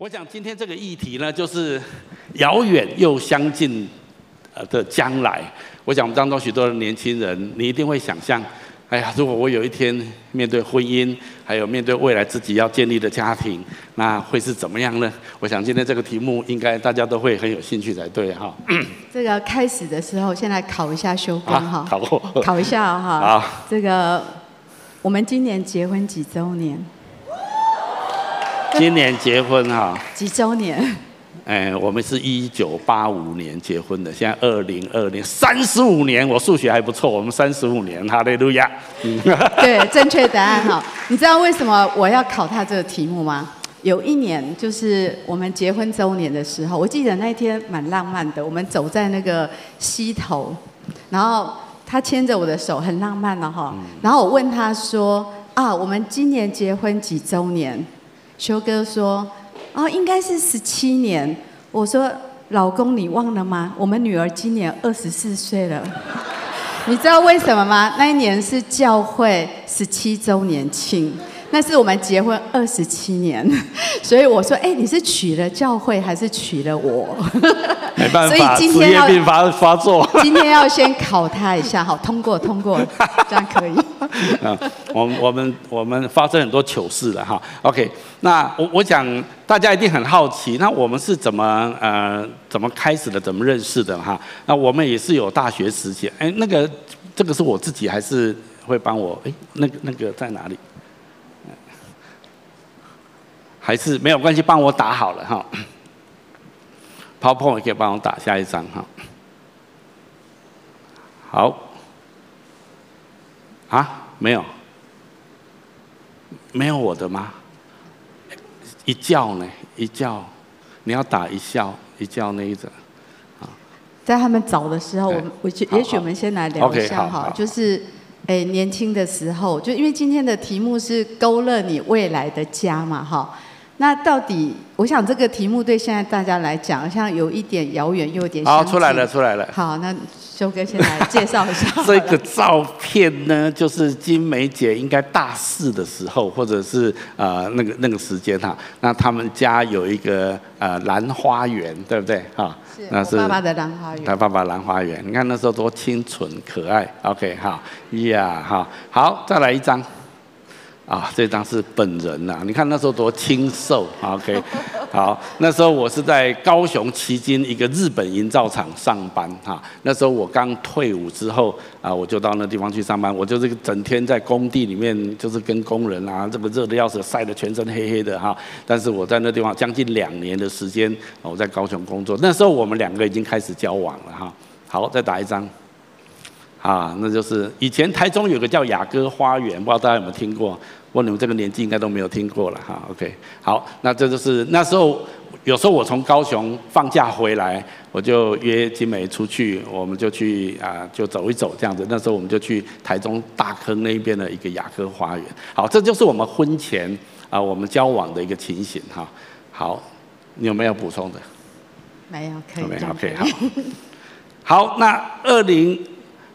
我想今天这个议题呢，就是遥远又相近呃的将来。我想我们当中许多的年轻人，你一定会想象，哎呀，如果我有一天面对婚姻，还有面对未来自己要建立的家庭，那会是怎么样呢？我想今天这个题目应该大家都会很有兴趣才对哈。这个开始的时候，先来考一下修哥哈，考 考一下哈。好，这个我们今年结婚几周年？今年结婚哈？几周年？哎，我们是一九八五年结婚的，现在二零二零三十五年，我数学还不错，我们三十五年，哈利路亚。对，正确答案哈。你知道为什么我要考他这个题目吗？有一年就是我们结婚周年的时候，我记得那一天蛮浪漫的，我们走在那个溪头，然后他牵着我的手，很浪漫了哈。然后我问他说：“啊，我们今年结婚几周年？”修哥说：“哦，应该是十七年。”我说：“老公，你忘了吗？我们女儿今年二十四岁了。你知道为什么吗？那一年是教会十七周年庆。”那是我们结婚二十七年，所以我说，哎，你是娶了教会还是娶了我？没办法，所以今天要职业病发发作。今天要先考他一下，好，通过，通过，这样可以。啊，我们我们我们发生很多糗事了哈。OK，那我我想大家一定很好奇，那我们是怎么呃怎么开始的，怎么认识的哈？那我们也是有大学时期，哎，那个这个是我自己还是会帮我？哎，那个那个在哪里？还是没有关系，帮我打好了哈。PowerPoint 也可以帮我打下一张哈。好。啊，没有，没有我的吗？一叫呢？一叫，你要打一笑一叫那一种。在他们找的时候，我们我觉也许我们先来聊一下哈，就是。哎，年轻的时候，就因为今天的题目是勾勒你未来的家嘛，哈。那到底，我想这个题目对现在大家来讲，好像有一点遥远，又有点……好，出来了，出来了。好，那修哥先来介绍一下。这个照片呢，就是金梅姐应该大四的时候，或者是呃那个那个时间哈。那他们家有一个呃兰花园，对不对？哈。那是爸爸的兰花园，他爸爸兰花园，你看那时候多清纯可爱。OK，好，呀，好，好，再来一张。啊，这张是本人呐，你看那时候多清瘦。OK，好，那时候我是在高雄旗津一个日本营造厂上班哈。那时候我刚退伍之后啊，我就到那地方去上班，我就是整天在工地里面，就是跟工人啊，这个热的要死，晒得全身黑黑的哈。但是我在那地方将近两年的时间，我在高雄工作。那时候我们两个已经开始交往了哈。好，再打一张。啊，那就是以前台中有个叫雅阁花园，不知道大家有没有听过？我你们这个年纪应该都没有听过了哈。OK，好，那这就是那时候，有时候我从高雄放假回来，我就约金梅出去，我们就去啊，就走一走这样子。那时候我们就去台中大坑那边的一个雅科花园。好，这就是我们婚前啊，我们交往的一个情形哈。好，你有没有补充的？没有，可以。没有，OK，好。好，那二零。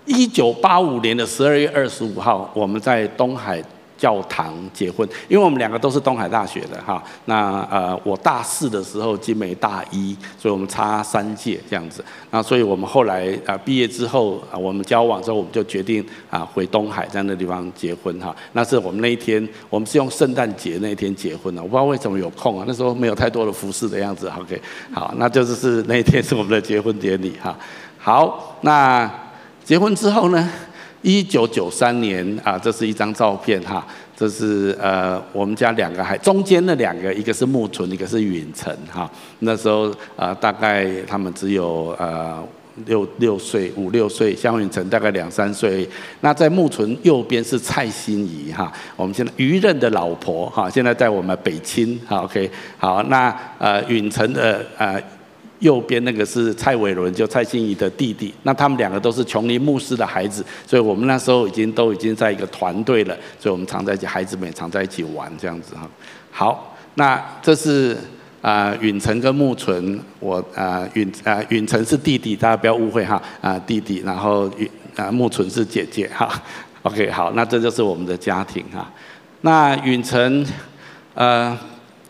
一九八五年的十二月二十五号，我们在东海教堂结婚，因为我们两个都是东海大学的哈。那呃，我大四的时候，金梅大一，所以我们差三届这样子。那所以我们后来啊毕业之后啊，我们交往之后，我们就决定啊回东海，在那地方结婚哈。那是我们那一天，我们是用圣诞节那一天结婚的。我不知道为什么有空啊，那时候没有太多的服饰的样子。OK，好，那就是是那一天是我们的结婚典礼哈。好，那。结婚之后呢，一九九三年啊，这是一张照片哈，这是呃我们家两个孩，中间那两个，一个是木纯，一个是允成哈。那时候啊，大概他们只有呃六六岁五六岁，像允成大概两三岁。那在木纯右边是蔡心怡哈，我们现在余任的老婆哈，现在在我们北青哈 OK 好，那呃允成的呃。右边那个是蔡伟伦，就蔡心怡的弟弟。那他们两个都是琼林牧师的孩子，所以我们那时候已经都已经在一个团队了，所以我们常在一起，孩子们也常在一起玩这样子哈。好，那这是啊允晨跟木纯，我啊允啊允晨是弟弟，大家不要误会哈啊弟弟，然后允啊木纯是姐姐哈。OK，好，那这就是我们的家庭哈。那允晨呃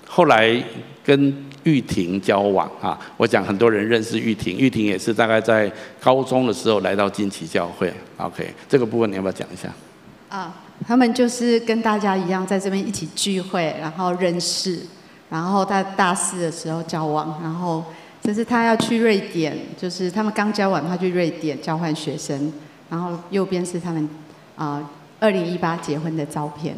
后来。跟玉婷交往啊。我想很多人认识玉婷，玉婷也是大概在高中的时候来到金旗教会。OK，这个部分你要不要讲一下？啊，他们就是跟大家一样在这边一起聚会，然后认识，然后在大四的时候交往，然后就是他要去瑞典，就是他们刚交往，他去瑞典交换学生，然后右边是他们啊二零一八结婚的照片。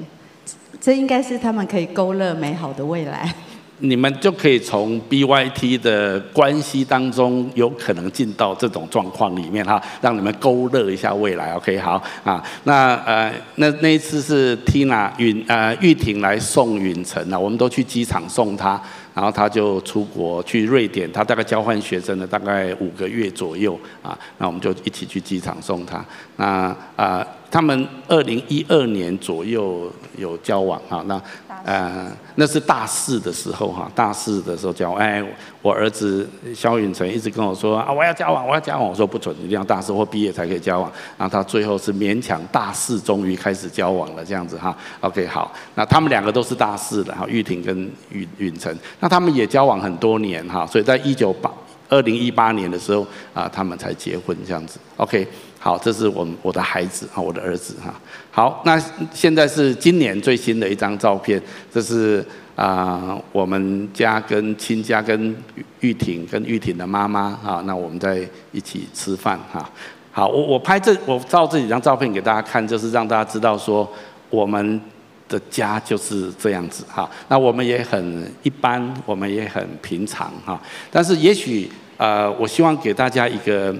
这应该是他们可以勾勒美好的未来。你们就可以从 BYT 的关系当中，有可能进到这种状况里面哈，让你们勾勒一下未来。OK，好啊。那呃，那那一次是 Tina 允呃玉婷来送允晨啊，我们都去机场送她，然后她就出国去瑞典，她大概交换学生了大概五个月左右啊，那我们就一起去机场送她。那啊。他们二零一二年左右有交往哈，那呃那是大四的时候哈，大四的时候交往。哎，我儿子萧允成一直跟我说啊，我要交往，我要交往。我说不准，一定要大四或毕业才可以交往。然后他最后是勉强大四，终于开始交往了这样子哈。OK，好，那他们两个都是大四的哈，玉婷跟允允晨，那他们也交往很多年哈，所以在一九八二零一八年的时候啊，他们才结婚这样子。OK。好，这是我们我的孩子啊，我的儿子哈。好，那现在是今年最新的一张照片，这是啊、我们家跟亲家跟玉婷跟玉婷的妈妈哈，那我们在一起吃饭哈。好，我我拍这我照这几张照片给大家看，就是让大家知道说我们的家就是这样子哈。那我们也很一般，我们也很平常哈。但是也许呃，我希望给大家一个。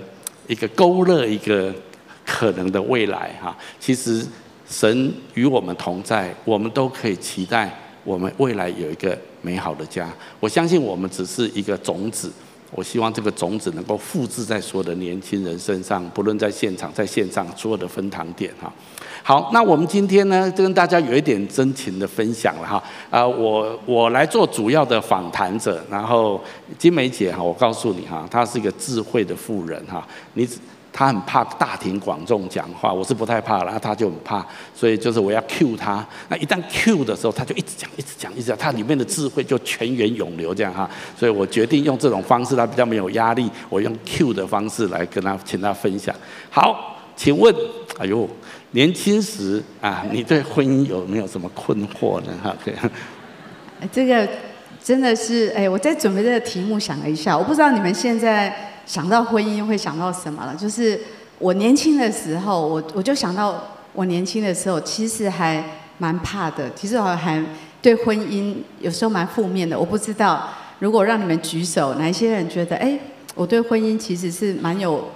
一个勾勒一个可能的未来哈，其实神与我们同在，我们都可以期待我们未来有一个美好的家。我相信我们只是一个种子，我希望这个种子能够复制在所有的年轻人身上，不论在现场在线上所有的分堂点哈。好，那我们今天呢，就跟大家有一点真情的分享了哈。啊，我我来做主要的访谈者，然后金梅姐哈，我告诉你哈，她是一个智慧的妇人哈。你他很怕大庭广众讲话，我是不太怕了，他就很怕，所以就是我要 cue 她。那一旦 cue 的时候，他就一直讲，一直讲，一直讲，他里面的智慧就泉源涌流这样哈。所以我决定用这种方式，他比较没有压力，我用 cue 的方式来跟他，请他分享。好，请问，哎呦。年轻时啊，你对婚姻有没有什么困惑呢？哈，对。这个真的是，哎，我在准备这个题目想了一下，我不知道你们现在想到婚姻会想到什么了。就是我年轻的时候，我我就想到我年轻的时候，其实还蛮怕的，其实我还对婚姻有时候蛮负面的。我不知道，如果让你们举手，哪一些人觉得，哎，我对婚姻其实是蛮有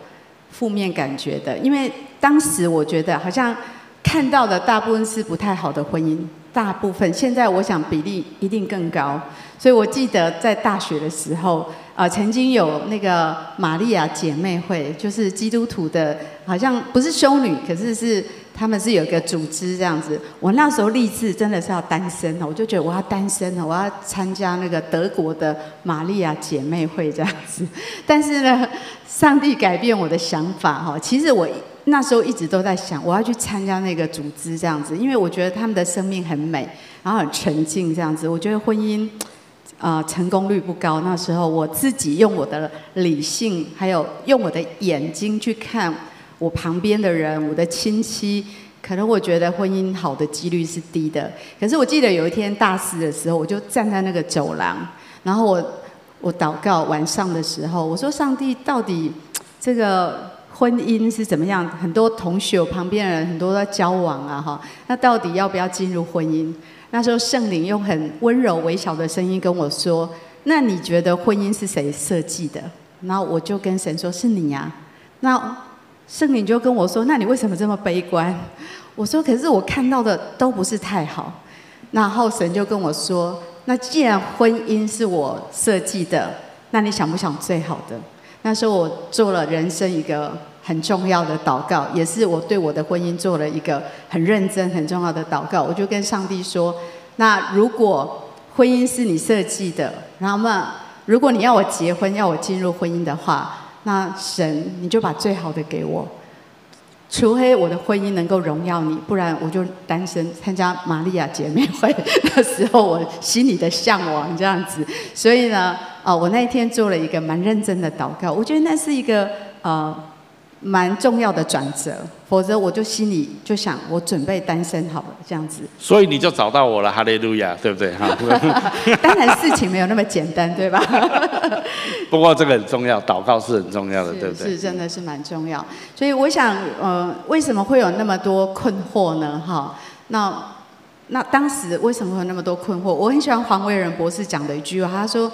负面感觉的，因为。当时我觉得好像看到的大部分是不太好的婚姻，大部分现在我想比例一定更高。所以我记得在大学的时候，呃，曾经有那个玛利亚姐妹会，就是基督徒的，好像不是修女，可是是他们是有一个组织这样子。我那时候立志真的是要单身了，我就觉得我要单身了，我要参加那个德国的玛利亚姐妹会这样子。但是呢，上帝改变我的想法哈，其实我。那时候一直都在想，我要去参加那个组织这样子，因为我觉得他们的生命很美，然后很沉静这样子。我觉得婚姻，啊、成功率不高。那时候我自己用我的理性，还有用我的眼睛去看我旁边的人，我的亲戚，可能我觉得婚姻好的几率是低的。可是我记得有一天大四的时候，我就站在那个走廊，然后我我祷告晚上的时候，我说上帝到底这个。婚姻是怎么样？很多同学旁边人很多在交往啊，哈，那到底要不要进入婚姻？那时候圣灵用很温柔微小的声音跟我说：“那你觉得婚姻是谁设计的？”然后我就跟神说：“是你呀。”那圣灵就跟我说：“那你为什么这么悲观？”我说：“可是我看到的都不是太好。”然后神就跟我说：“那既然婚姻是我设计的，那你想不想最好的？”那时候我做了人生一个。很重要的祷告，也是我对我的婚姻做了一个很认真、很重要的祷告。我就跟上帝说：“那如果婚姻是你设计的，然后嘛，如果你要我结婚，要我进入婚姻的话，那神你就把最好的给我。除非我的婚姻能够荣耀你，不然我就单身。参加玛利亚姐妹会的时候，我心里的向往这样子。所以呢，呃，我那一天做了一个蛮认真的祷告，我觉得那是一个呃。蛮重要的转折，否则我就心里就想，我准备单身好了，这样子。所以你就找到我了，哈利路亚，对不对？哈。当然事情没有那么简单，对吧？不过这个很重要，祷告是很重要的，对不对？是，真的是蛮重要。所以我想，呃，为什么会有那么多困惑呢？哈，那那当时为什么会有那么多困惑？我很喜欢黄维仁博士讲的一句话，他说，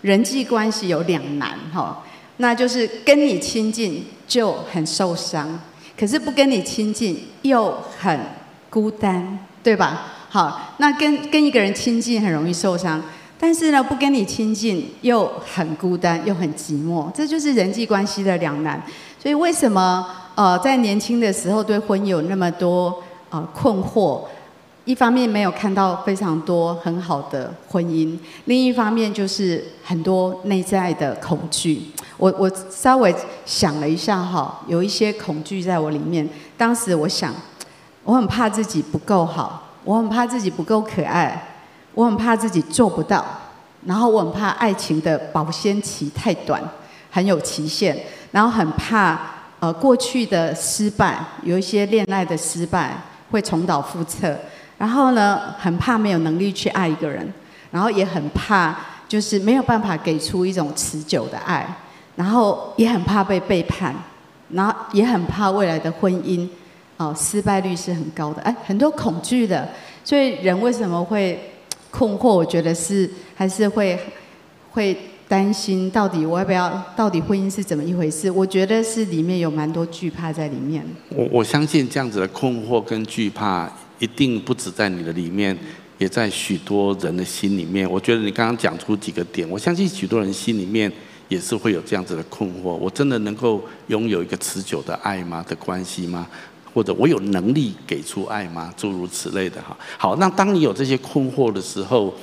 人际关系有两难，哈。那就是跟你亲近就很受伤，可是不跟你亲近又很孤单，对吧？好，那跟跟一个人亲近很容易受伤，但是呢，不跟你亲近又很孤单又很寂寞，这就是人际关系的两难。所以为什么呃在年轻的时候对婚姻有那么多呃困惑？一方面没有看到非常多很好的婚姻，另一方面就是很多内在的恐惧。我我稍微想了一下哈，有一些恐惧在我里面。当时我想，我很怕自己不够好，我很怕自己不够可爱，我很怕自己做不到，然后我很怕爱情的保鲜期太短，很有期限，然后很怕呃过去的失败，有一些恋爱的失败会重蹈覆辙。然后呢，很怕没有能力去爱一个人，然后也很怕就是没有办法给出一种持久的爱，然后也很怕被背叛，然后也很怕未来的婚姻，哦，失败率是很高的，哎，很多恐惧的。所以人为什么会困惑？我觉得是还是会会担心，到底我要不要？到底婚姻是怎么一回事？我觉得是里面有蛮多惧怕在里面。我我相信这样子的困惑跟惧怕。一定不止在你的里面，也在许多人的心里面。我觉得你刚刚讲出几个点，我相信许多人心里面也是会有这样子的困惑。我真的能够拥有一个持久的爱吗？的关系吗？或者我有能力给出爱吗？诸如此类的哈。好，那当你有这些困惑的时候，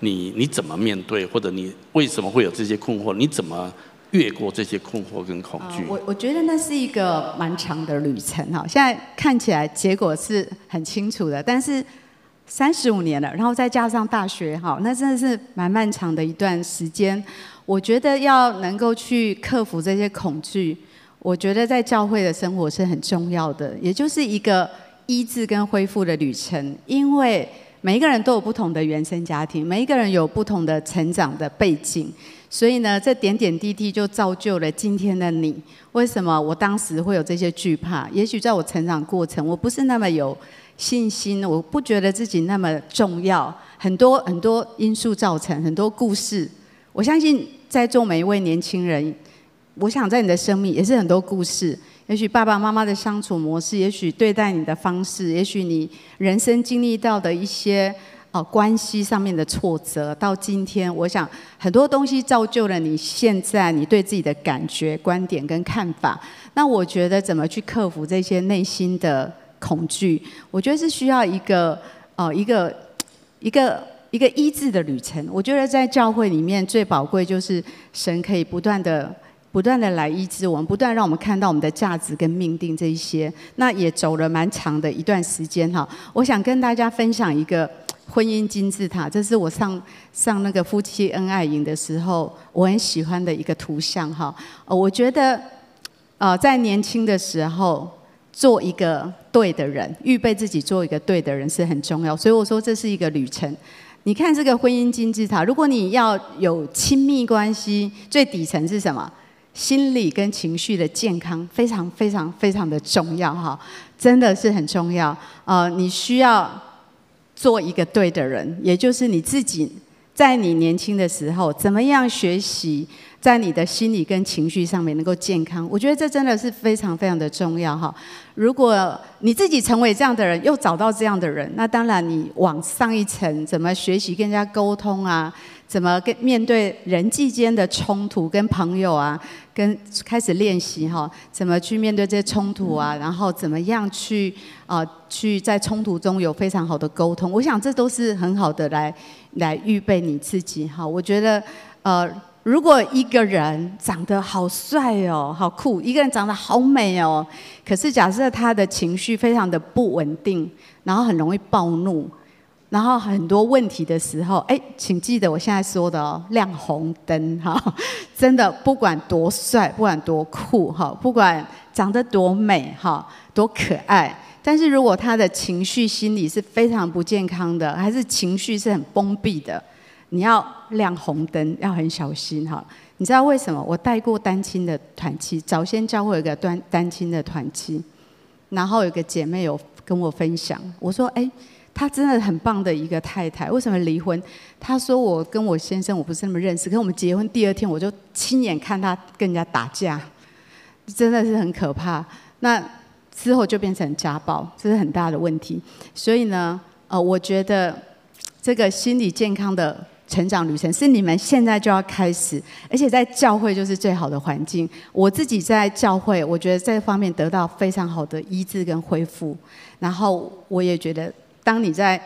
你你怎么面对？或者你为什么会有这些困惑？你怎么？越过这些困惑跟恐惧，我我觉得那是一个蛮长的旅程哈。现在看起来结果是很清楚的，但是三十五年了，然后再加上大学哈，那真的是蛮漫长的一段时间。我觉得要能够去克服这些恐惧，我觉得在教会的生活是很重要的，也就是一个医治跟恢复的旅程。因为每一个人都有不同的原生家庭，每一个人有不同的成长的背景。所以呢，这点点滴滴就造就了今天的你。为什么我当时会有这些惧怕？也许在我成长过程，我不是那么有信心，我不觉得自己那么重要。很多很多因素造成，很多故事。我相信在座每一位年轻人，我想在你的生命也是很多故事。也许爸爸妈妈的相处模式，也许对待你的方式，也许你人生经历到的一些。哦，关系上面的挫折，到今天，我想很多东西造就了你现在你对自己的感觉、观点跟看法。那我觉得怎么去克服这些内心的恐惧？我觉得是需要一个哦，一个一个一个医治的旅程。我觉得在教会里面最宝贵就是神可以不断的、不断的来医治我们，不断让我们看到我们的价值跟命定这一些。那也走了蛮长的一段时间哈。我想跟大家分享一个。婚姻金字塔，这是我上上那个夫妻恩爱营的时候，我很喜欢的一个图像哈。呃，我觉得，呃，在年轻的时候做一个对的人，预备自己做一个对的人是很重要。所以我说这是一个旅程。你看这个婚姻金字塔，如果你要有亲密关系，最底层是什么？心理跟情绪的健康非常非常非常的重要哈，真的是很重要。呃，你需要。做一个对的人，也就是你自己，在你年轻的时候，怎么样学习，在你的心理跟情绪上面能够健康？我觉得这真的是非常非常的重要哈。如果你自己成为这样的人，又找到这样的人，那当然你往上一层，怎么学习跟人家沟通啊？怎么跟面对人际间的冲突，跟朋友啊，跟开始练习哈，怎么去面对这些冲突啊，然后怎么样去啊、呃，去在冲突中有非常好的沟通。我想这都是很好的来来预备你自己哈。我觉得呃。如果一个人长得好帅哦，好酷；一个人长得好美哦，可是假设他的情绪非常的不稳定，然后很容易暴怒，然后很多问题的时候，哎，请记得我现在说的哦，亮红灯哈！真的，不管多帅，不管多酷哈，不管长得多美哈，多可爱，但是如果他的情绪心理是非常不健康的，还是情绪是很封闭的。你要亮红灯，要很小心哈。你知道为什么？我带过单亲的团契，早先教会有个单单亲的团契，然后有个姐妹有跟我分享，我说：“哎，她真的很棒的一个太太，为什么离婚？”她说：“我跟我先生我不是那么认识，可是我们结婚第二天我就亲眼看他跟人家打架，真的是很可怕。那之后就变成家暴，这是很大的问题。所以呢，呃，我觉得这个心理健康的。”成长旅程是你们现在就要开始，而且在教会就是最好的环境。我自己在教会，我觉得这方面得到非常好的医治跟恢复。然后我也觉得，当你在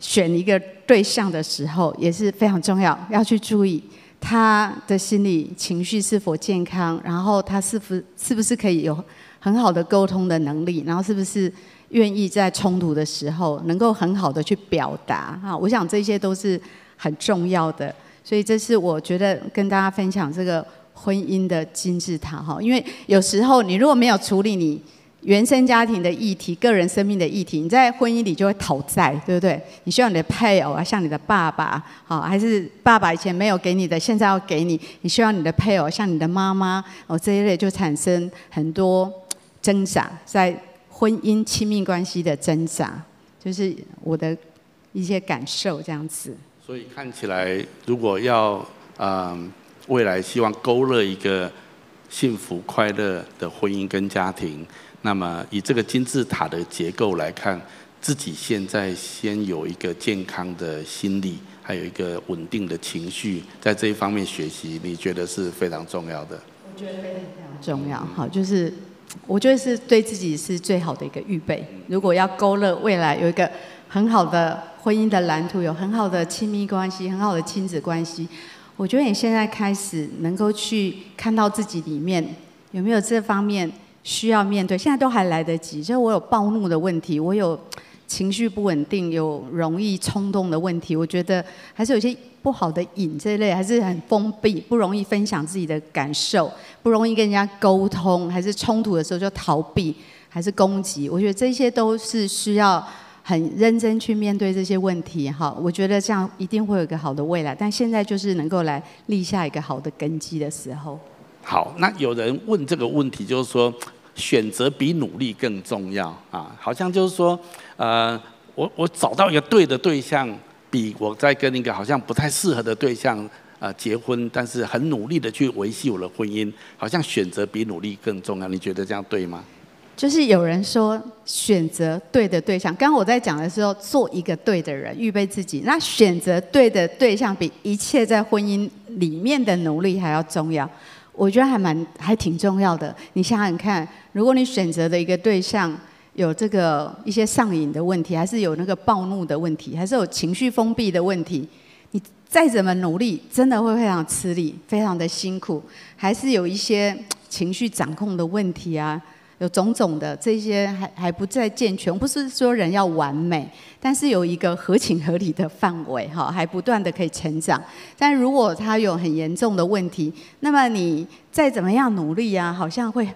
选一个对象的时候，也是非常重要，要去注意他的心理情绪是否健康，然后他是否是不是可以有很好的沟通的能力，然后是不是愿意在冲突的时候能够很好的去表达啊。我想这些都是。很重要的，所以这是我觉得跟大家分享这个婚姻的金字塔哈。因为有时候你如果没有处理你原生家庭的议题、个人生命的议题，你在婚姻里就会讨债，对不对？你需要你的配偶啊，像你的爸爸，好，还是爸爸以前没有给你的，现在要给你。你需要你的配偶，像你的妈妈哦，这一类就产生很多挣扎，在婚姻亲密关系的挣扎，就是我的一些感受这样子。所以看起来，如果要嗯、未来希望勾勒一个幸福快乐的婚姻跟家庭，那么以这个金字塔的结构来看，自己现在先有一个健康的心理，还有一个稳定的情绪，在这一方面学习，你觉得是非常重要的？我觉得非常非常重要。好，就是我觉得是对自己是最好的一个预备。如果要勾勒未来有一个很好的。婚姻的蓝图有很好的亲密关系，很好的亲子关系。我觉得你现在开始能够去看到自己里面有没有这方面需要面对，现在都还来得及。就我有暴怒的问题，我有情绪不稳定，有容易冲动的问题。我觉得还是有些不好的瘾这一类，还是很封闭，不容易分享自己的感受，不容易跟人家沟通，还是冲突的时候就逃避，还是攻击。我觉得这些都是需要。很认真去面对这些问题，哈，我觉得这样一定会有一个好的未来。但现在就是能够来立下一个好的根基的时候。好，那有人问这个问题，就是说选择比努力更重要啊？好像就是说，呃，我我找到一个对的对象，比我在跟一个好像不太适合的对象呃结婚，但是很努力的去维系我的婚姻，好像选择比努力更重要。你觉得这样对吗？就是有人说选择对的对象，刚刚我在讲的时候，做一个对的人，预备自己。那选择对的对象，比一切在婚姻里面的努力还要重要。我觉得还蛮还挺重要的。你想想看，如果你选择的一个对象有这个一些上瘾的问题，还是有那个暴怒的问题，还是有情绪封闭的问题，你再怎么努力，真的会非常吃力，非常的辛苦，还是有一些情绪掌控的问题啊。有种种的这些还还不再健全，不是说人要完美，但是有一个合情合理的范围哈，还不断的可以成长。但如果他有很严重的问题，那么你再怎么样努力啊，好像会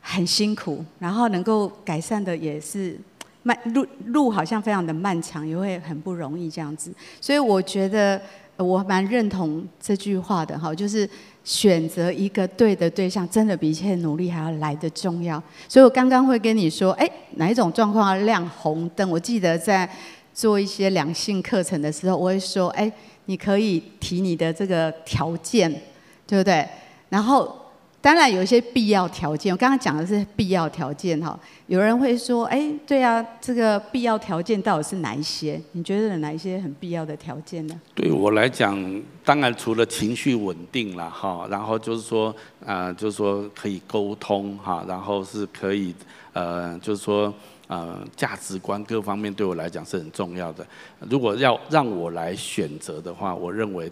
很辛苦，然后能够改善的也是漫路路好像非常的漫长，也会很不容易这样子。所以我觉得我蛮认同这句话的哈，就是。选择一个对的对象，真的比一切努力还要来得重要。所以我刚刚会跟你说，哎，哪一种状况要亮红灯？我记得在做一些两性课程的时候，我会说，哎，你可以提你的这个条件，对不对？然后。当然有一些必要条件。我刚刚讲的是必要条件哈。有人会说，哎，对啊，这个必要条件到底是哪一些？你觉得有哪一些很必要的条件呢？对我来讲，当然除了情绪稳定了哈，然后就是说，呃，就是说可以沟通哈，然后是可以，呃，就是说，呃，价值观各方面对我来讲是很重要的。如果要让我来选择的话，我认为。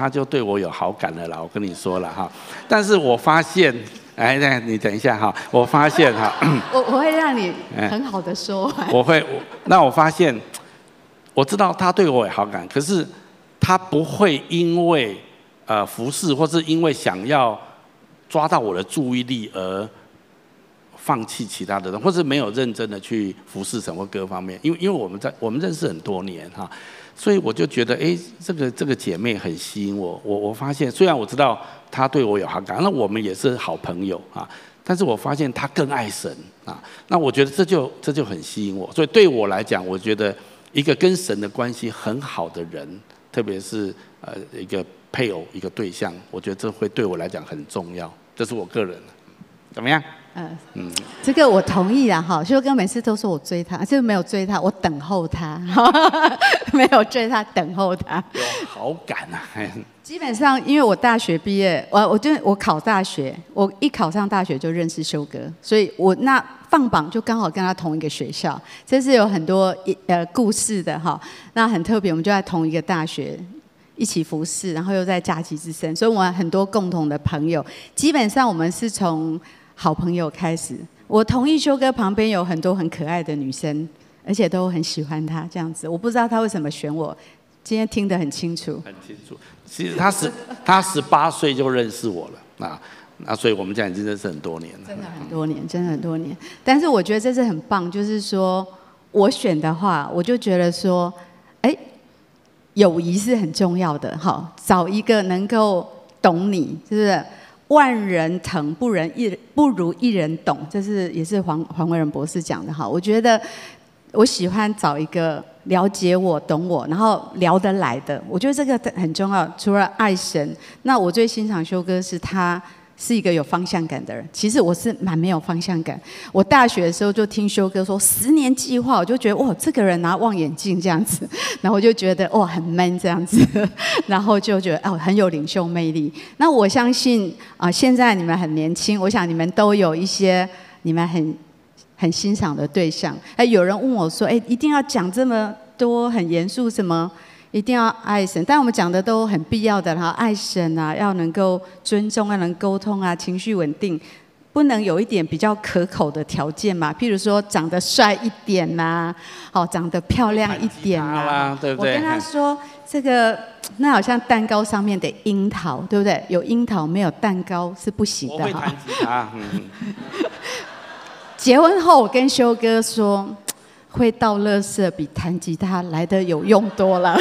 他就对我有好感了啦，我跟你说了哈。但是我发现，哎，那你等一下哈，我发现哈，我我会让你很好的说完。我会，那我发现，我知道他对我有好感，可是他不会因为呃服侍，或是因为想要抓到我的注意力而放弃其他的人，或是没有认真的去服侍什么各方面。因为因为我们在我们认识很多年哈。所以我就觉得，哎，这个这个姐妹很吸引我。我我发现，虽然我知道她对我有好感，那我们也是好朋友啊。但是我发现她更爱神啊。那我觉得这就这就很吸引我。所以对我来讲，我觉得一个跟神的关系很好的人，特别是呃一个配偶、一个对象，我觉得这会对我来讲很重要。这是我个人，怎么样？嗯嗯，这个我同意啦哈。修哥每次都说我追他，就没有追他，我等候他，没有追他，等候他。有好感啊！基本上，因为我大学毕业，我我就我考大学，我一考上大学就认识修哥，所以我那放榜就刚好跟他同一个学校，这是有很多呃故事的哈。那很特别，我们就在同一个大学一起服侍，然后又在假期之身，所以我们很多共同的朋友。基本上，我们是从好朋友开始，我同意修哥旁边有很多很可爱的女生，而且都很喜欢他这样子。我不知道他为什么选我，今天听得很清楚。很清楚，其实他十他十八岁就认识我了，那那所以我们这样已经认识很多年了。真的很多年，真的很多年。但是我觉得这是很棒，就是说我选的话，我就觉得说，哎，友谊是很重要的，好，找一个能够懂你，是不是？万人疼不人一不如一人懂，这是也是黄黄伟仁博士讲的哈。我觉得我喜欢找一个了解我、懂我，然后聊得来的。我觉得这个很重要。除了爱神，那我最欣赏修哥是他。是一个有方向感的人。其实我是蛮没有方向感。我大学的时候就听修哥说十年计划，我就觉得哇，这个人拿望远镜这样子，然后我就觉得哇很 man 这样子，然后就觉得哦很有领袖魅力。那我相信啊，现在你们很年轻，我想你们都有一些你们很很欣赏的对象。哎，有人问我说，哎，一定要讲这么多很严肃什么？一定要爱神，但我们讲的都很必要的哈，爱神啊，要能够尊重，要能沟通啊，情绪稳定，不能有一点比较可口的条件嘛？譬如说长得帅一点呐、啊，好，长得漂亮一点啊，对不对？我跟他说，这个那好像蛋糕上面的樱桃，对不对？有樱桃没有蛋糕是不行的哈。结婚后，我跟修哥说。会倒垃圾比弹吉他来的有用多了，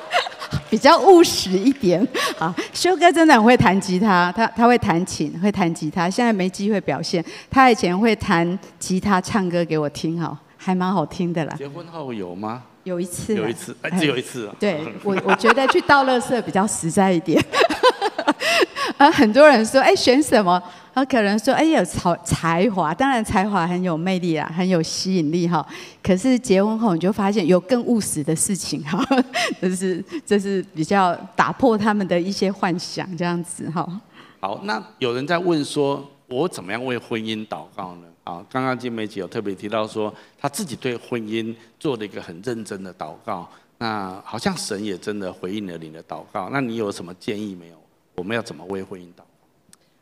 比较务实一点。好，修哥真的很会弹吉他，他他会弹琴，会弹吉他。现在没机会表现，他以前会弹吉他唱歌给我听，哈，还蛮好听的啦。结婚后有吗？有一次，有一次，哎只有一次。对我，我觉得去倒垃圾比较实在一点。啊，很多人说，哎，选什么？他可能说，哎，有才才华，当然才华很有魅力啊，很有吸引力哈。可是结婚后，你就发现有更务实的事情哈，这是这是比较打破他们的一些幻想这样子哈。好，那有人在问说，我怎么样为婚姻祷告呢？啊，刚刚金梅姐有特别提到说，她自己对婚姻做了一个很认真的祷告。那好像神也真的回应了你的祷告。那你有什么建议没有？我们要怎么为婚姻祷告？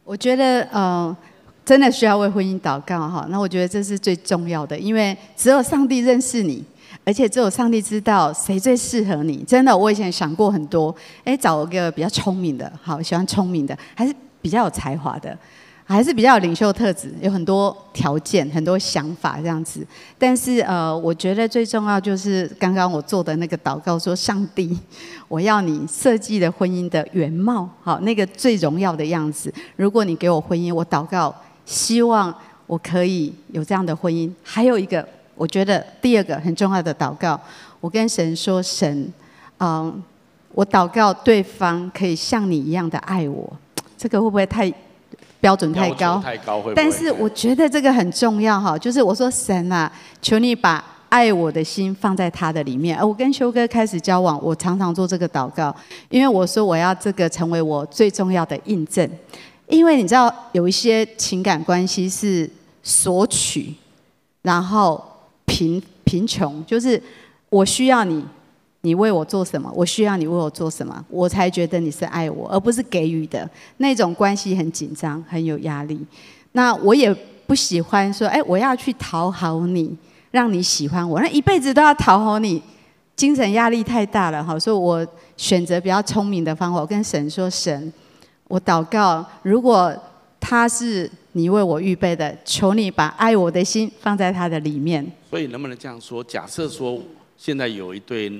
我觉得，呃，真的需要为婚姻祷告哈。那我觉得这是最重要的，因为只有上帝认识你，而且只有上帝知道谁最适合你。真的，我以前想过很多，哎，找一个比较聪明的，好，喜欢聪明的，还是比较有才华的。还是比较有领袖特质，有很多条件、很多想法这样子。但是呃，我觉得最重要就是刚刚我做的那个祷告，说上帝，我要你设计的婚姻的原貌，好，那个最荣耀的样子。如果你给我婚姻，我祷告，希望我可以有这样的婚姻。还有一个，我觉得第二个很重要的祷告，我跟神说：神，嗯，我祷告对方可以像你一样的爱我。这个会不会太标准太高？太高会会？但是我觉得这个很重要哈，就是我说神啊，求你把爱我的心放在他的里面。而我跟修哥开始交往，我常常做这个祷告，因为我说我要这个成为我最重要的印证。因为你知道有一些情感关系是索取，然后贫贫穷，就是我需要你，你为我做什么？我需要你为我做什么？我才觉得你是爱我，而不是给予的那种关系很紧张，很有压力。那我也不喜欢说，哎，我要去讨好你，让你喜欢我，那一辈子都要讨好你，精神压力太大了哈。所以我选择比较聪明的方法，我跟神说，神。我祷告，如果他是你为我预备的，求你把爱我的心放在他的里面。所以能不能这样说？假设说现在有一对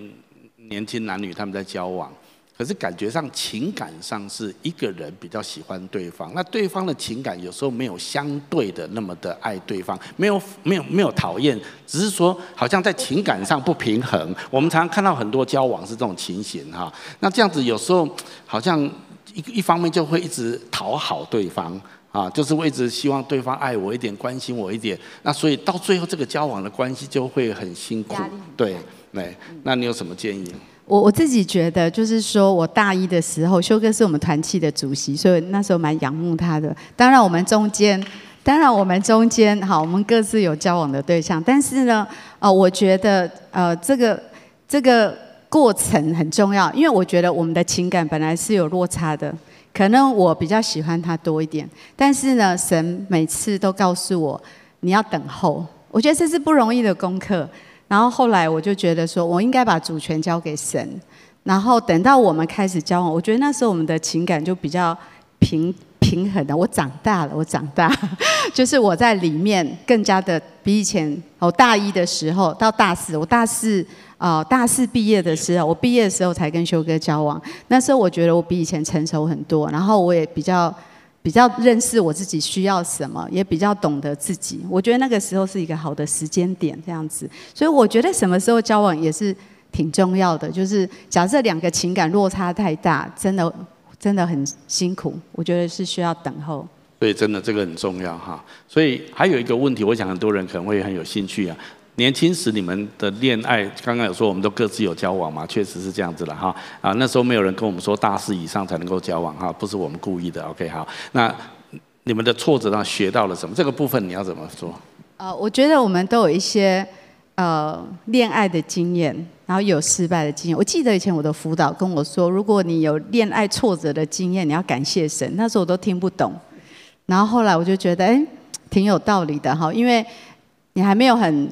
年轻男女他们在交往，可是感觉上情感上是一个人比较喜欢对方，那对方的情感有时候没有相对的那么的爱对方，没有没有没有讨厌，只是说好像在情感上不平衡。我们常常看到很多交往是这种情形哈，那这样子有时候好像。一一方面就会一直讨好对方啊，就是我一直希望对方爱我一点，关心我一点。那所以到最后这个交往的关系就会很辛苦。对，对。那你有什么建议？我我自己觉得，就是说我大一的时候，修哥是我们团契的主席，所以那时候蛮仰慕他的。当然我们中间，当然我们中间，好，我们各自有交往的对象。但是呢，呃，我觉得，呃，这个这个。过程很重要，因为我觉得我们的情感本来是有落差的，可能我比较喜欢他多一点，但是呢，神每次都告诉我你要等候，我觉得这是不容易的功课。然后后来我就觉得说我应该把主权交给神，然后等到我们开始交往，我觉得那时候我们的情感就比较平平衡的。我长大了，我长大，就是我在里面更加的比以前，我大一的时候到大四，我大四。哦，大四毕业的时候，我毕业的时候才跟修哥交往。那时候我觉得我比以前成熟很多，然后我也比较比较认识我自己需要什么，也比较懂得自己。我觉得那个时候是一个好的时间点，这样子。所以我觉得什么时候交往也是挺重要的。就是假设两个情感落差太大，真的真的很辛苦。我觉得是需要等候。所以真的这个很重要哈。所以还有一个问题，我想很多人可能会很有兴趣啊。年轻时你们的恋爱，刚刚有说我们都各自有交往嘛，确实是这样子了哈。啊，那时候没有人跟我们说大四以上才能够交往哈，不是我们故意的。OK，好，那你们的挫折上学到了什么？这个部分你要怎么说？呃，我觉得我们都有一些呃恋爱的经验，然后有失败的经验。我记得以前我的辅导跟我说，如果你有恋爱挫折的经验，你要感谢神。那时候我都听不懂，然后后来我就觉得，哎，挺有道理的哈，因为你还没有很。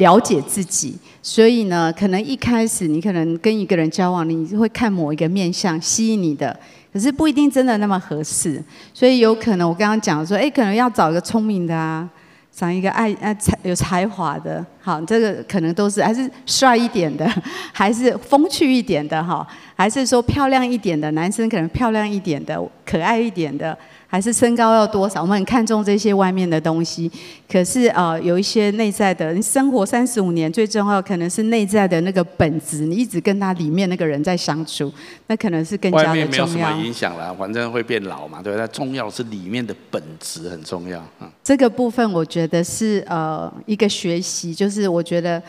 了解自己，所以呢，可能一开始你可能跟一个人交往，你会看某一个面相吸引你的，可是不一定真的那么合适，所以有可能我刚刚讲说，哎，可能要找一个聪明的啊，找一个爱爱才有才华的，好，这个可能都是还是帅一点的，还是风趣一点的哈，还是说漂亮一点的男生，可能漂亮一点的，可爱一点的。还是身高要多少？我们很看重这些外面的东西，可是啊、呃，有一些内在的。你生活三十五年，最重要可能是内在的那个本质。你一直跟他里面那个人在相处，那可能是更加的重要。外面没有什么影响了，反正会变老嘛，对不对？重要是里面的本质很重要。嗯，这个部分我觉得是呃一个学习，就是我觉得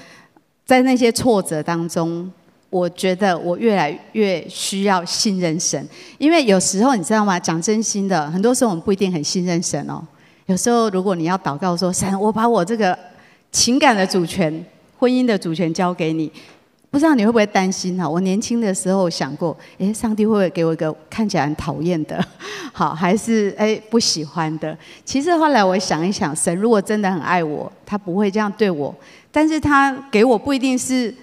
在那些挫折当中。我觉得我越来越需要信任神，因为有时候你知道吗？讲真心的，很多时候我们不一定很信任神哦。有时候如果你要祷告说：“神，我把我这个情感的主权、婚姻的主权交给你。”不知道你会不会担心哈？我年轻的时候想过，诶，上帝会不会给我一个看起来很讨厌的，好，还是诶不喜欢的？其实后来我想一想，神如果真的很爱我，他不会这样对我，但是他给我不一定是。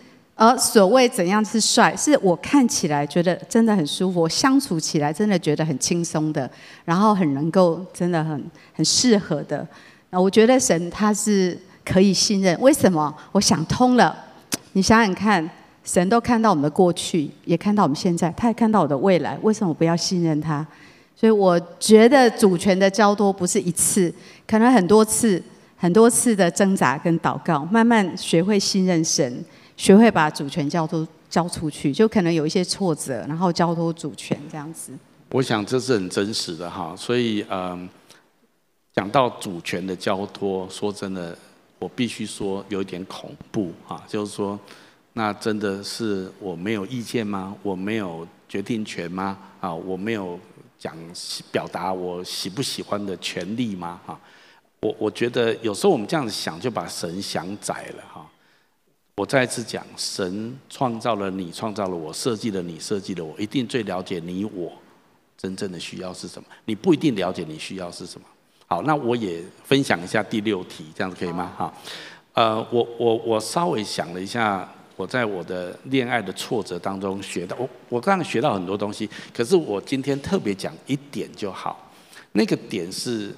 而所谓怎样是帅，是我看起来觉得真的很舒服，我相处起来真的觉得很轻松的，然后很能够真的很很适合的。那我觉得神他是可以信任，为什么？我想通了。你想想看，神都看到我们的过去，也看到我们现在，他也看到我的未来，为什么我不要信任他？所以我觉得主权的交托不是一次，可能很多次、很多次的挣扎跟祷告，慢慢学会信任神，学会把主权交托交出去，就可能有一些挫折，然后交托主权这样子。我想这是很真实的哈，所以嗯，讲到主权的交托，说真的，我必须说有一点恐怖哈，就是说，那真的是我没有意见吗？我没有决定权吗？啊，我没有。讲表达我喜不喜欢的权利吗？哈，我我觉得有时候我们这样子想，就把神想窄了哈。我再一次讲，神创造了你，创造了我，设计了你，设计了我，一定最了解你我真正的需要是什么。你不一定了解你需要是什么。好，那我也分享一下第六题，这样子可以吗？哈，呃，我我我稍微想了一下。我在我的恋爱的挫折当中学到，我我刚刚学到很多东西，可是我今天特别讲一点就好。那个点是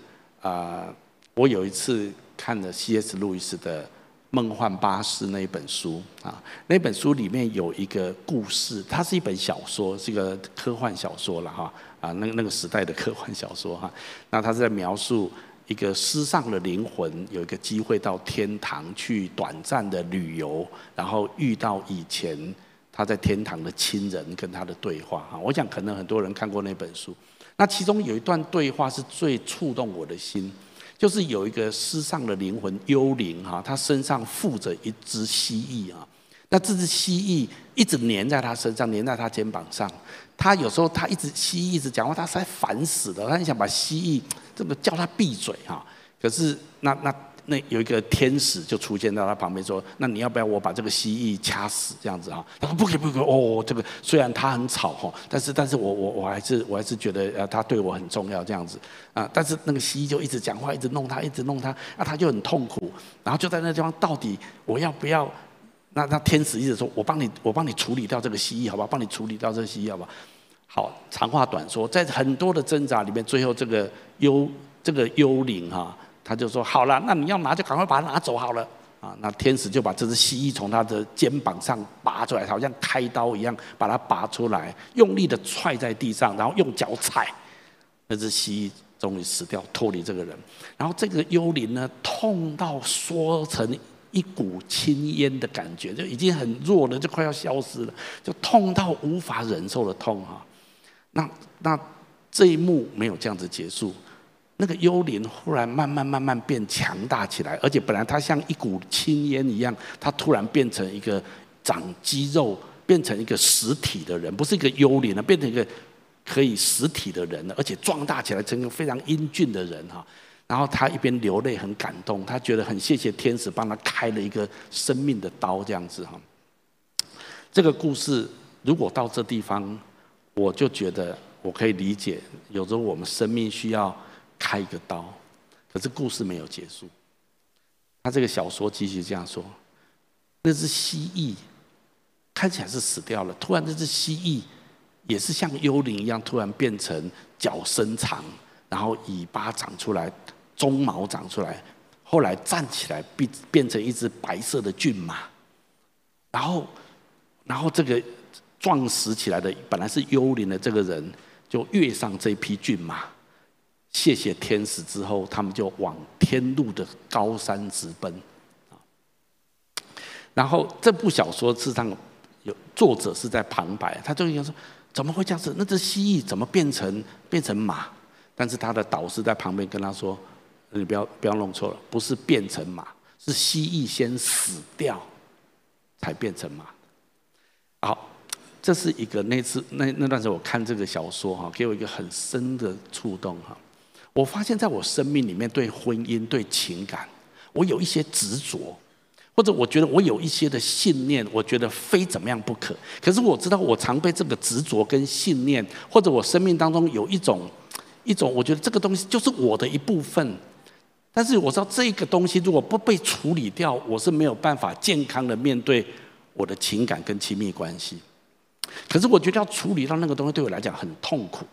啊、呃，我有一次看了 C.S. 路易斯的《梦幻巴士》那一本书啊，那本书里面有一个故事，它是一本小说，是一个科幻小说了哈啊，那那个时代的科幻小说哈，那它是在描述。一个失丧的灵魂有一个机会到天堂去短暂的旅游，然后遇到以前他在天堂的亲人跟他的对话哈，我想可能很多人看过那本书。那其中有一段对话是最触动我的心，就是有一个失丧的灵魂幽灵哈，他身上附着一只蜥蜴啊，那这只蜥蜴一直粘在他身上，粘在他肩膀上。他有时候他一直蜥蜴一直讲话，他实在烦死了。他很想把蜥蜴这么叫他闭嘴哈。可是那那那有一个天使就出现在他旁边说：“那你要不要我把这个蜥蜴掐死这样子啊？”他说：“不可以不可以哦，这个虽然他很吵哈，但是但是我我我还是我还是觉得呃他对我很重要这样子啊。但是那个蜥蜴就一直讲话，一直弄他，一直弄他，那他就很痛苦。然后就在那地方，到底我要不要？那那天使一直说：“我帮你，我帮你处理掉这个蜥蜴，好不好？帮你处理掉这个蜥蜴，好不好？”好，长话短说，在很多的挣扎里面，最后这个幽这个幽灵哈，他就说：“好了，那你要拿就赶快把它拿走好了。”啊，那天使就把这只蜥蜴从他的肩膀上拔出来，好像开刀一样把它拔出来，用力的踹在地上，然后用脚踩，那只蜥蜴终于死掉，脱离这个人。然后这个幽灵呢，痛到缩成一股青烟的感觉，就已经很弱了，就快要消失了，就痛到无法忍受的痛哈。那那这一幕没有这样子结束，那个幽灵忽然慢慢慢慢变强大起来，而且本来它像一股青烟一样，它突然变成一个长肌肉，变成一个实体的人，不是一个幽灵了，变成一个可以实体的人了，而且壮大起来成一个非常英俊的人哈。然后他一边流泪很感动，他觉得很谢谢天使帮他开了一个生命的刀这样子哈。这个故事如果到这地方。我就觉得我可以理解，有时候我们生命需要开一个刀，可是故事没有结束。他这个小说继续这样说：那只蜥蜴看起来是死掉了，突然这只蜥蜴也是像幽灵一样，突然变成脚伸长，然后尾巴长出来，鬃毛长出来，后来站起来变变成一只白色的骏马，然后，然后这个。壮实起来的本来是幽灵的这个人，就跃上这匹骏马，谢谢天使之后，他们就往天路的高山直奔。然后这部小说事实上有作者是在旁白，他就应该说怎么会这样子？那只蜥蜴怎么变成变成马？但是他的导师在旁边跟他说：“你不要不要弄错了，不是变成马，是蜥蜴先死掉才变成马。”好。这是一个那次那那段时候我看这个小说哈，给我一个很深的触动哈。我发现在我生命里面对婚姻对情感，我有一些执着，或者我觉得我有一些的信念，我觉得非怎么样不可。可是我知道我常被这个执着跟信念，或者我生命当中有一种一种，我觉得这个东西就是我的一部分。但是我知道这个东西如果不被处理掉，我是没有办法健康的面对我的情感跟亲密关系。可是我觉得要处理到那个东西对我来讲很痛苦，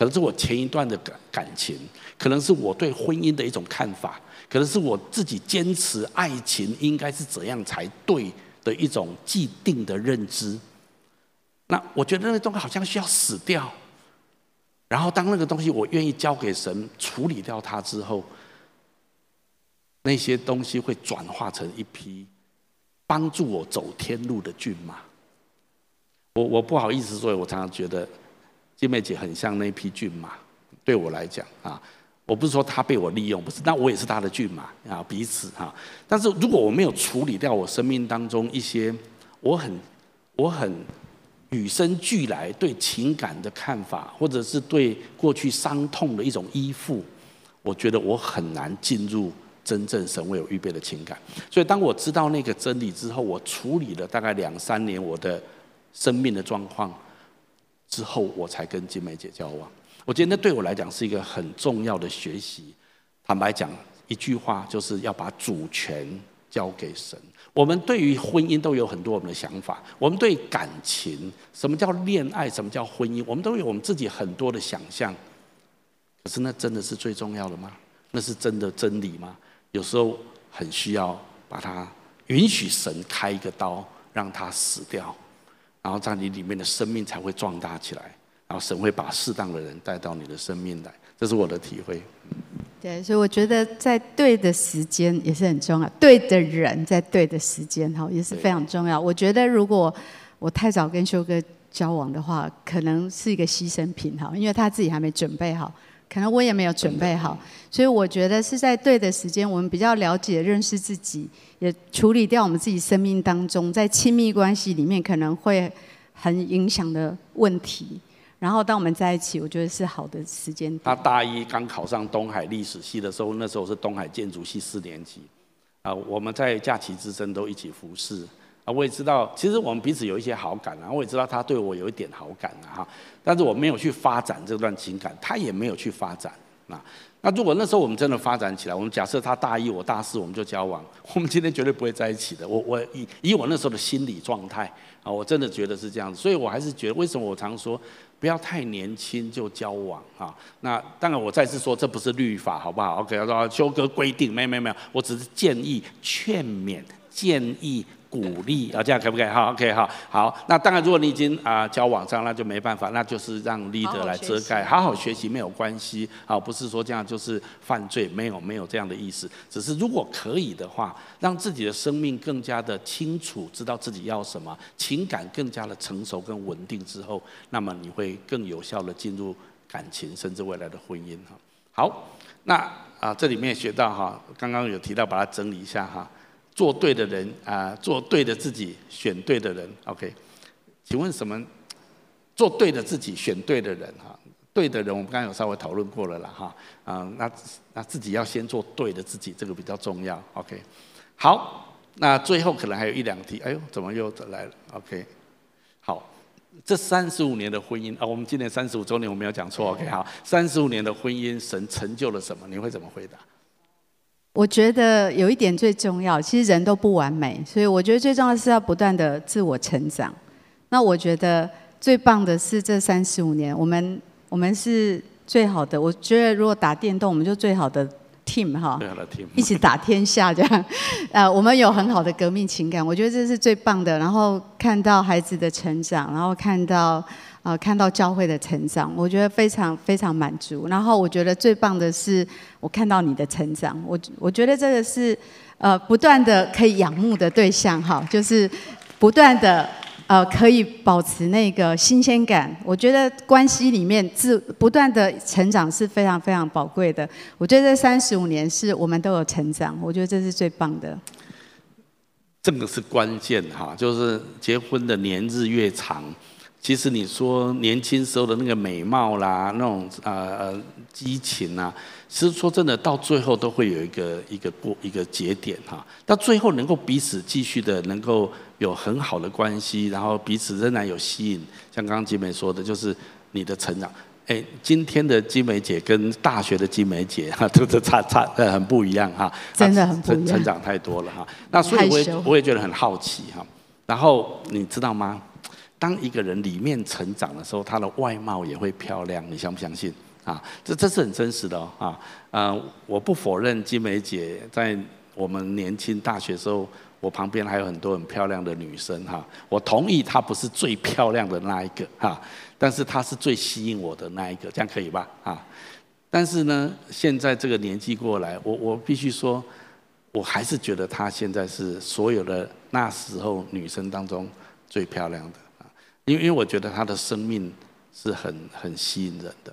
可能是我前一段的感感情，可能是我对婚姻的一种看法，可能是我自己坚持爱情应该是怎样才对的一种既定的认知。那我觉得那个东西好像需要死掉，然后当那个东西我愿意交给神处理掉它之后，那些东西会转化成一匹帮助我走天路的骏马。我我不好意思说，我常常觉得金妹姐很像那匹骏马，对我来讲啊。我不是说他被我利用，不是，那我也是他的骏马啊，彼此哈。但是如果我没有处理掉我生命当中一些我很我很与生俱来对情感的看法，或者是对过去伤痛的一种依附，我觉得我很难进入真正神为我预备的情感。所以当我知道那个真理之后，我处理了大概两三年我的生命的状况之后，我才跟金梅姐交往。我觉得那对我来讲是一个很重要的学习。坦白讲，一句话就是要把主权交给神。我们对于婚姻都有很多我们的想法，我们对感情，什么叫恋爱，什么叫婚姻，我们都有我们自己很多的想象。可是那真的是最重要的吗？那是真的真理吗？有时候很需要把它允许神开一个刀，让它死掉，然后在你里面的生命才会壮大起来。然后神会把适当的人带到你的生命来，这是我的体会。对，所以我觉得在对的时间也是很重要，对的人在对的时间哈也是非常重要。我觉得如果我太早跟修哥交往的话，可能是一个牺牲品哈，因为他自己还没准备好，可能我也没有准备好，所以我觉得是在对的时间，我们比较了解、认识自己，也处理掉我们自己生命当中在亲密关系里面可能会很影响的问题。然后当我们在一起，我觉得是好的时间。他大一刚考上东海历史系的时候，那时候是东海建筑系四年级，啊，我们在假期之争都一起服侍，我也知道，其实我们彼此有一些好感啊，我也知道他对我有一点好感啊，哈，但是我没有去发展这段情感，他也没有去发展，啊，那如果那时候我们真的发展起来，我们假设他大一我大四，我们就交往，我们今天绝对不会在一起的。我我以以我那时候的心理状态啊，我真的觉得是这样子，所以我还是觉得，为什么我常说。不要太年轻就交往啊，那当然我再次说，这不是律法，好不好？OK，他说修哥规定，没有没有没有，我只是建议、劝勉、建议。鼓励啊，这样可不可以？好，OK，好，好。那当然，如果你已经啊交往上，那就没办法，那就是让 leader 来遮盖，好好学习没有关系。好，不是说这样就是犯罪，没有没有这样的意思。只是如果可以的话，让自己的生命更加的清楚，知道自己要什么，情感更加的成熟跟稳定之后，那么你会更有效的进入感情，甚至未来的婚姻哈。好，那啊这里面学到哈，刚刚有提到，把它整理一下哈。做对的人啊，做对的自己，选对的人。OK，请问什么？做对的自己，选对的人哈。对的人，我们刚刚有稍微讨论过了啦哈。啊，那那自己要先做对的自己，这个比较重要。OK，好，那最后可能还有一两题。哎呦，怎么又来了？OK，好，这三十五年的婚姻啊，我们今年三十五周年，我没有讲错。OK，好，三十五年的婚姻，神成就了什么？你会怎么回答？我觉得有一点最重要，其实人都不完美，所以我觉得最重要的是要不断的自我成长。那我觉得最棒的是这三十五年，我们我们是最好的。我觉得如果打电动，我们就最好的 team 哈，最好的 team，一起打天下这样。呃，我们有很好的革命情感，我觉得这是最棒的。然后看到孩子的成长，然后看到。啊、呃，看到教会的成长，我觉得非常非常满足。然后我觉得最棒的是，我看到你的成长，我我觉得这个是呃不断的可以仰慕的对象哈，就是不断的呃可以保持那个新鲜感。我觉得关系里面自不断的成长是非常非常宝贵的。我觉得这三十五年是我们都有成长，我觉得这是最棒的。这个是关键哈，就是结婚的年日越长。其实你说年轻时候的那个美貌啦，那种呃呃激情啊，其实说真的，到最后都会有一个一个过一个节点哈。到最后能够彼此继续的能够有很好的关系，然后彼此仍然有吸引。像刚刚金梅说的，就是你的成长。哎，今天的金梅姐跟大学的金梅姐哈，都是差差呃很不一样哈。真的很不一样。成长太多了哈。那所以我也我也觉得很好奇哈。然后你知道吗？当一个人里面成长的时候，他的外貌也会漂亮，你相不相信？啊，这这是很真实的哦。啊，呃，我不否认金梅姐在我们年轻大学时候，我旁边还有很多很漂亮的女生哈。我同意她不是最漂亮的那一个哈，但是她是最吸引我的那一个，这样可以吧？啊，但是呢，现在这个年纪过来，我我必须说，我还是觉得她现在是所有的那时候女生当中最漂亮的，因为因为我觉得他的生命是很很吸引人的。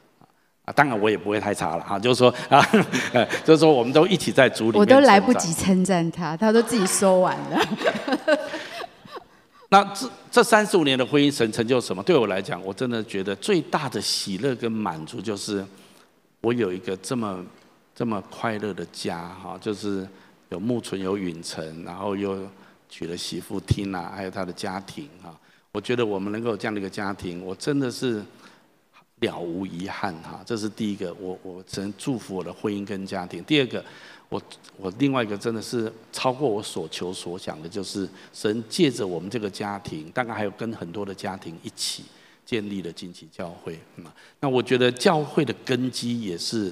啊，当然我也不会太差了哈，就是说啊，就是说我们都一起在组里面，我都来不及称赞他，他都自己说完了。那这这三十五年的婚姻，神成就什么？对我来讲，我真的觉得最大的喜乐跟满足，就是我有一个这么这么快乐的家哈，就是有木纯有允成，然后又娶了媳妇 Tina，还有他的家庭哈。我觉得我们能够有这样的一个家庭，我真的是。了无遗憾哈，这是第一个，我我只能祝福我的婚姻跟家庭。第二个，我我另外一个真的是超过我所求所想的，就是神借着我们这个家庭，大概还有跟很多的家庭一起建立了惊奇教会。那我觉得教会的根基也是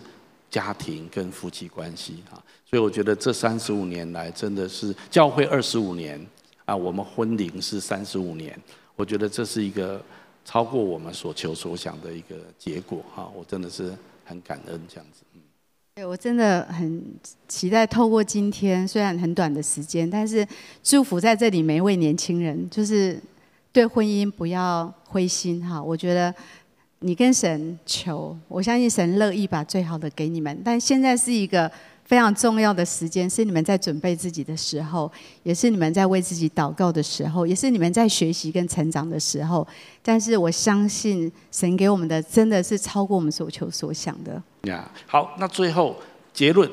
家庭跟夫妻关系哈，所以我觉得这三十五年来真的是教会二十五年啊，我们婚龄是三十五年，我觉得这是一个。超过我们所求所想的一个结果哈，我真的是很感恩这样子。对，我真的很期待透过今天，虽然很短的时间，但是祝福在这里每一位年轻人，就是对婚姻不要灰心哈。我觉得你跟神求，我相信神乐意把最好的给你们，但现在是一个。非常重要的时间，是你们在准备自己的时候，也是你们在为自己祷告的时候，也是你们在学习跟成长的时候。但是我相信神给我们的真的是超过我们所求所想的。呀，好，那最后结论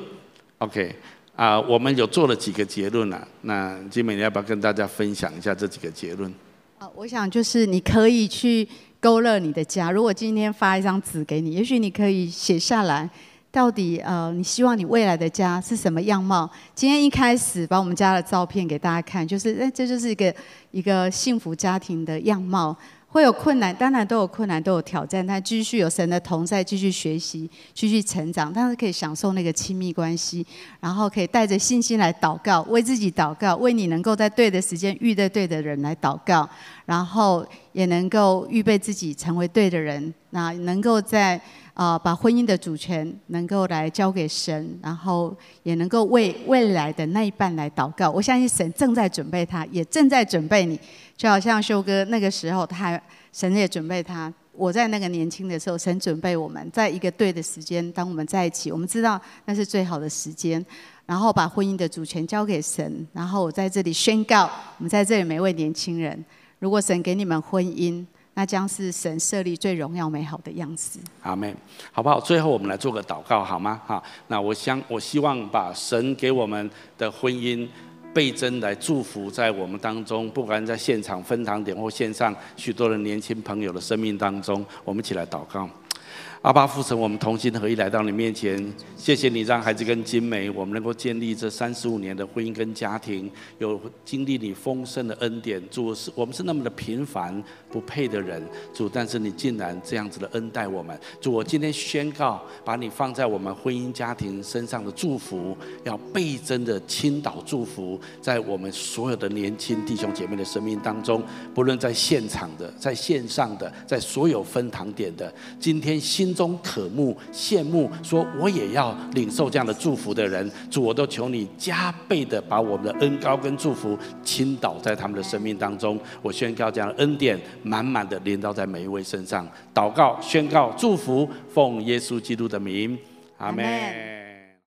，OK 啊，我们有做了几个结论啊。那金美，你要不要跟大家分享一下这几个结论？啊，我想就是你可以去勾勒你的家。如果今天发一张纸给你，也许你可以写下来。到底呃，你希望你未来的家是什么样貌？今天一开始把我们家的照片给大家看，就是哎，这就是一个一个幸福家庭的样貌。会有困难，当然都有困难，都有挑战，但继续有神的同在，继续学习，继续成长，但是可以享受那个亲密关系，然后可以带着信心来祷告，为自己祷告，为你能够在对的时间遇到对的人来祷告，然后也能够预备自己成为对的人，那能够在。啊，把婚姻的主权能够来交给神，然后也能够为未来的那一半来祷告。我相信神正在准备他，也正在准备你。就好像修哥那个时候，他神也准备他。我在那个年轻的时候，神准备我们在一个对的时间，当我们在一起，我们知道那是最好的时间。然后把婚姻的主权交给神，然后我在这里宣告，我们在这里每位年轻人，如果神给你们婚姻。那将是神设立最荣耀美好的样子。阿妹，好不好？最后我们来做个祷告，好吗？哈，那我想，我希望把神给我们的婚姻倍增来祝福在我们当中，不管在现场分堂点或线上许多的年轻朋友的生命当中，我们一起来祷告。阿爸父神，我们同心合意来到你面前，谢谢你让孩子跟金梅，我们能够建立这三十五年的婚姻跟家庭，有经历你丰盛的恩典。主是，我们是那么的平凡不配的人，主，但是你竟然这样子的恩待我们。主，我今天宣告，把你放在我们婚姻家庭身上的祝福，要倍增的倾倒祝福，在我们所有的年轻弟兄姐妹的生命当中，不论在现场的、在线上的、在所有分堂点的，今天新。中渴慕、羡慕，说我也要领受这样的祝福的人，主，我都求你加倍的把我们的恩高跟祝福倾倒在他们的生命当中。我宣告这样的恩典满满的临到在每一位身上。祷告、宣告、祝福，奉耶稣基督的名，阿门。